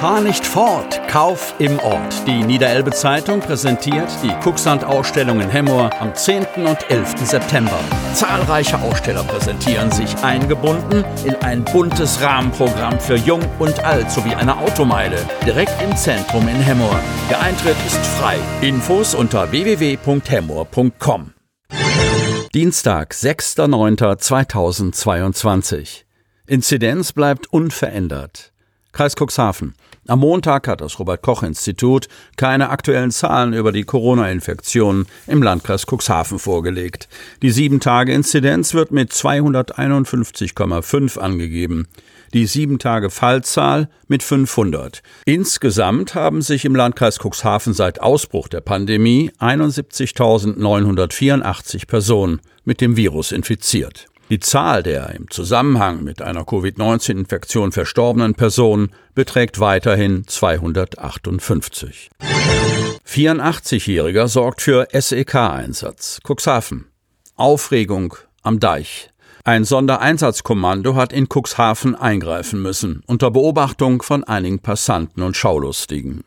Fahr nicht fort, Kauf im Ort. Die Niederelbe Zeitung präsentiert die Kucksand-Ausstellung in Hemmoor am 10. und 11. September. Zahlreiche Aussteller präsentieren sich eingebunden in ein buntes Rahmenprogramm für Jung und Alt sowie eine Automeile direkt im Zentrum in Hemmoor. Der Eintritt ist frei. Infos unter www.hemmoor.com. Dienstag, 6.9.2022. Inzidenz bleibt unverändert. Kreis Cuxhaven. Am Montag hat das Robert Koch Institut keine aktuellen Zahlen über die Corona-Infektionen im Landkreis Cuxhaven vorgelegt. Die 7-Tage-Inzidenz wird mit 251,5 angegeben. Die 7-Tage-Fallzahl mit 500. Insgesamt haben sich im Landkreis Cuxhaven seit Ausbruch der Pandemie 71.984 Personen mit dem Virus infiziert. Die Zahl der im Zusammenhang mit einer Covid-19-Infektion verstorbenen Personen beträgt weiterhin 258. 84-Jähriger sorgt für SEK-Einsatz. Cuxhaven. Aufregung am Deich. Ein Sondereinsatzkommando hat in Cuxhaven eingreifen müssen, unter Beobachtung von einigen Passanten und Schaulustigen.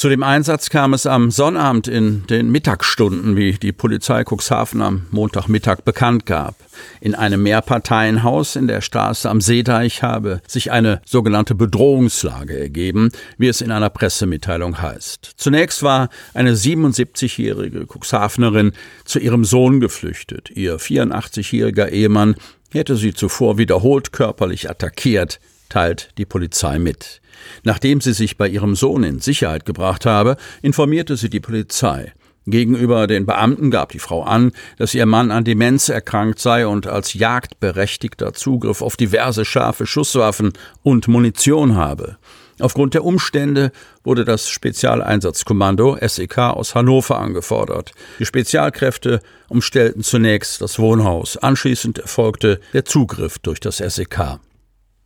Zu dem Einsatz kam es am Sonnabend in den Mittagsstunden, wie die Polizei Cuxhaven am Montagmittag bekannt gab. In einem Mehrparteienhaus in der Straße am Seedeich habe sich eine sogenannte Bedrohungslage ergeben, wie es in einer Pressemitteilung heißt. Zunächst war eine 77-jährige Cuxhavenerin zu ihrem Sohn geflüchtet. Ihr 84-jähriger Ehemann hätte sie zuvor wiederholt körperlich attackiert teilt die Polizei mit. Nachdem sie sich bei ihrem Sohn in Sicherheit gebracht habe, informierte sie die Polizei. Gegenüber den Beamten gab die Frau an, dass ihr Mann an Demenz erkrankt sei und als Jagdberechtigter Zugriff auf diverse scharfe Schusswaffen und Munition habe. Aufgrund der Umstände wurde das Spezialeinsatzkommando SEK aus Hannover angefordert. Die Spezialkräfte umstellten zunächst das Wohnhaus. Anschließend erfolgte der Zugriff durch das SEK.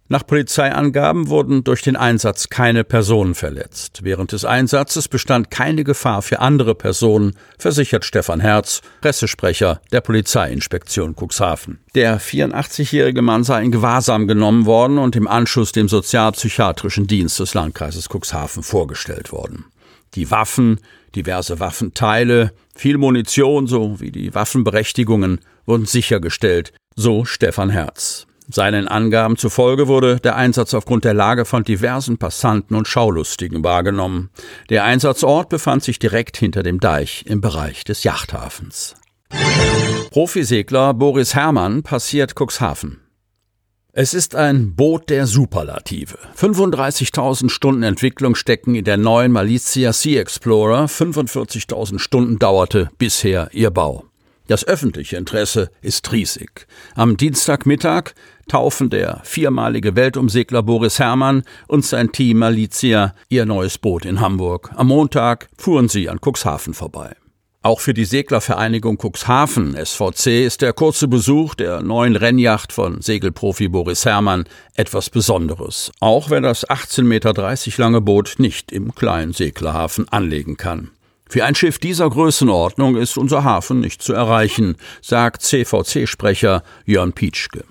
Nach Polizeiangaben wurden durch den Einsatz keine Personen verletzt. Während des Einsatzes bestand keine Gefahr für andere Personen, versichert Stefan Herz, Pressesprecher der Polizeiinspektion Cuxhaven. Der 84-jährige Mann sei in Gewahrsam genommen worden und im Anschluss dem sozialpsychiatrischen Dienst des Landkreises Cuxhaven vorgestellt worden. Die Waffen, diverse Waffenteile, viel Munition sowie die Waffenberechtigungen wurden sichergestellt, so Stefan Herz. Seinen Angaben zufolge wurde der Einsatz aufgrund der Lage von diversen Passanten und Schaulustigen wahrgenommen. Der Einsatzort befand sich direkt hinter dem Deich im Bereich des Yachthafens. Profisegler Boris Herrmann passiert Cuxhaven. Es ist ein Boot der Superlative. 35.000 Stunden Entwicklung stecken in der neuen Malizia Sea Explorer. 45.000 Stunden dauerte bisher ihr Bau. Das öffentliche Interesse ist riesig. Am Dienstagmittag taufen der viermalige Weltumsegler Boris Herrmann und sein Team Malizia ihr neues Boot in Hamburg. Am Montag fuhren sie an Cuxhaven vorbei. Auch für die Seglervereinigung Cuxhaven SVC ist der kurze Besuch der neuen Rennjacht von Segelprofi Boris Herrmann etwas Besonderes, auch wenn das 18,30 Meter lange Boot nicht im kleinen Seglerhafen anlegen kann. Für ein Schiff dieser Größenordnung ist unser Hafen nicht zu erreichen, sagt CVC-Sprecher Jörn Pietschke.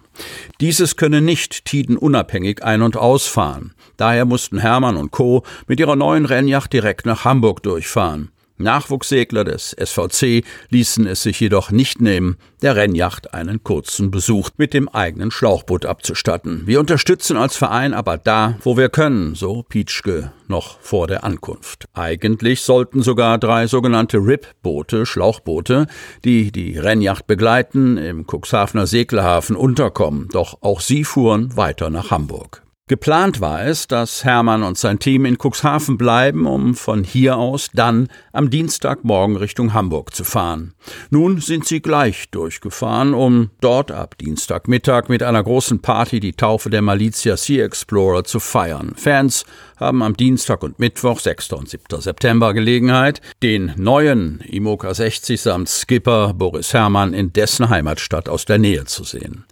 Dieses könne nicht tidenunabhängig ein- und ausfahren. Daher mussten Hermann und Co. mit ihrer neuen Rennjacht direkt nach Hamburg durchfahren. Nachwuchssegler des SVC ließen es sich jedoch nicht nehmen, der Rennjacht einen kurzen Besuch mit dem eigenen Schlauchboot abzustatten. Wir unterstützen als Verein aber da, wo wir können, so Pietschke noch vor der Ankunft. Eigentlich sollten sogar drei sogenannte RIP-Boote, Schlauchboote, die die Rennjacht begleiten, im Cuxhavener Seglerhafen unterkommen, doch auch sie fuhren weiter nach Hamburg. Geplant war es, dass Hermann und sein Team in Cuxhaven bleiben, um von hier aus dann am Dienstagmorgen Richtung Hamburg zu fahren. Nun sind sie gleich durchgefahren, um dort ab Dienstagmittag mit einer großen Party die Taufe der Malizia Sea Explorer zu feiern. Fans haben am Dienstag und Mittwoch, 6. und 7. September Gelegenheit, den neuen Imoca 60 samt Skipper Boris Herrmann in dessen Heimatstadt aus der Nähe zu sehen.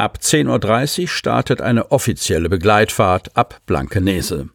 Ab 10.30 Uhr startet eine offizielle Begleitfahrt ab Blankenese.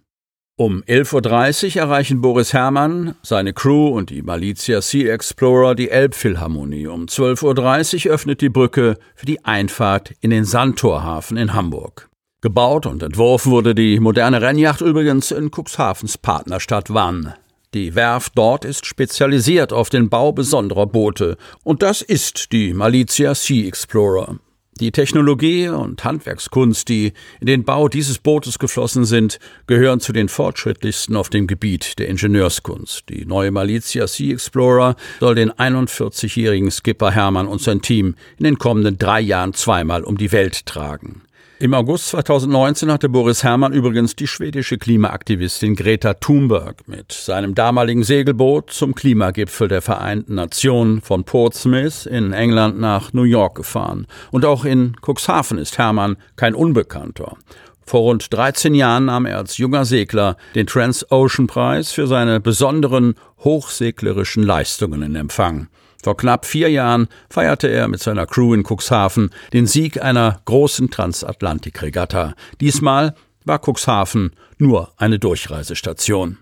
Um 11.30 Uhr erreichen Boris Herrmann, seine Crew und die Malizia Sea Explorer die Elbphilharmonie. Um 12.30 Uhr öffnet die Brücke für die Einfahrt in den Sandtorhafen in Hamburg. Gebaut und entworfen wurde die moderne Rennjacht übrigens in Cuxhavens Partnerstadt Wann. Die Werft dort ist spezialisiert auf den Bau besonderer Boote, und das ist die Malizia Sea Explorer. Die Technologie und Handwerkskunst, die in den Bau dieses Bootes geflossen sind, gehören zu den fortschrittlichsten auf dem Gebiet der Ingenieurskunst. Die neue Malizia Sea Explorer soll den 41-jährigen Skipper Hermann und sein Team in den kommenden drei Jahren zweimal um die Welt tragen. Im August 2019 hatte Boris Herrmann übrigens die schwedische Klimaaktivistin Greta Thunberg mit seinem damaligen Segelboot zum Klimagipfel der Vereinten Nationen von Portsmouth in England nach New York gefahren. Und auch in Cuxhaven ist Herrmann kein Unbekannter. Vor rund 13 Jahren nahm er als junger Segler den Transocean Preis für seine besonderen hochseglerischen Leistungen in Empfang. Vor knapp vier Jahren feierte er mit seiner Crew in Cuxhaven den Sieg einer großen Transatlantikregatta. Diesmal war Cuxhaven nur eine Durchreisestation.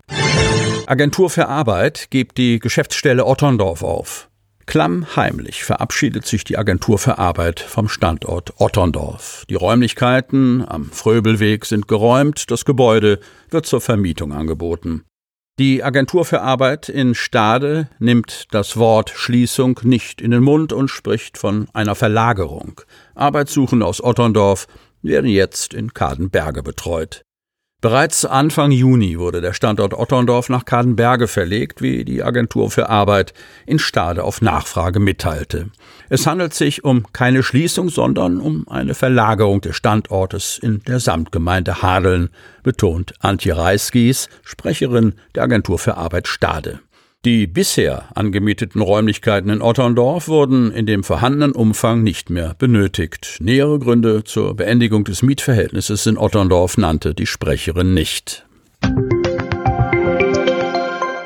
Agentur für Arbeit gibt die Geschäftsstelle Otterndorf auf. Klammheimlich verabschiedet sich die Agentur für Arbeit vom Standort Otterndorf. Die Räumlichkeiten am Fröbelweg sind geräumt, das Gebäude wird zur Vermietung angeboten. Die Agentur für Arbeit in Stade nimmt das Wort Schließung nicht in den Mund und spricht von einer Verlagerung. Arbeitssuchende aus Otterndorf werden jetzt in Kadenberge betreut. Bereits Anfang Juni wurde der Standort Otterndorf nach Kadenberge verlegt, wie die Agentur für Arbeit in Stade auf Nachfrage mitteilte. Es handelt sich um keine Schließung, sondern um eine Verlagerung des Standortes in der Samtgemeinde Hadeln, betont Antje Reiskies, Sprecherin der Agentur für Arbeit Stade. Die bisher angemieteten Räumlichkeiten in Otterndorf wurden in dem vorhandenen Umfang nicht mehr benötigt. Nähere Gründe zur Beendigung des Mietverhältnisses in Otterndorf nannte die Sprecherin nicht.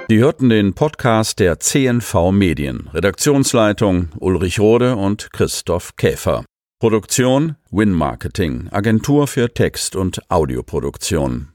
Sie hörten den Podcast der CNV Medien. Redaktionsleitung Ulrich Rode und Christoph Käfer. Produktion Win Marketing, Agentur für Text- und Audioproduktion.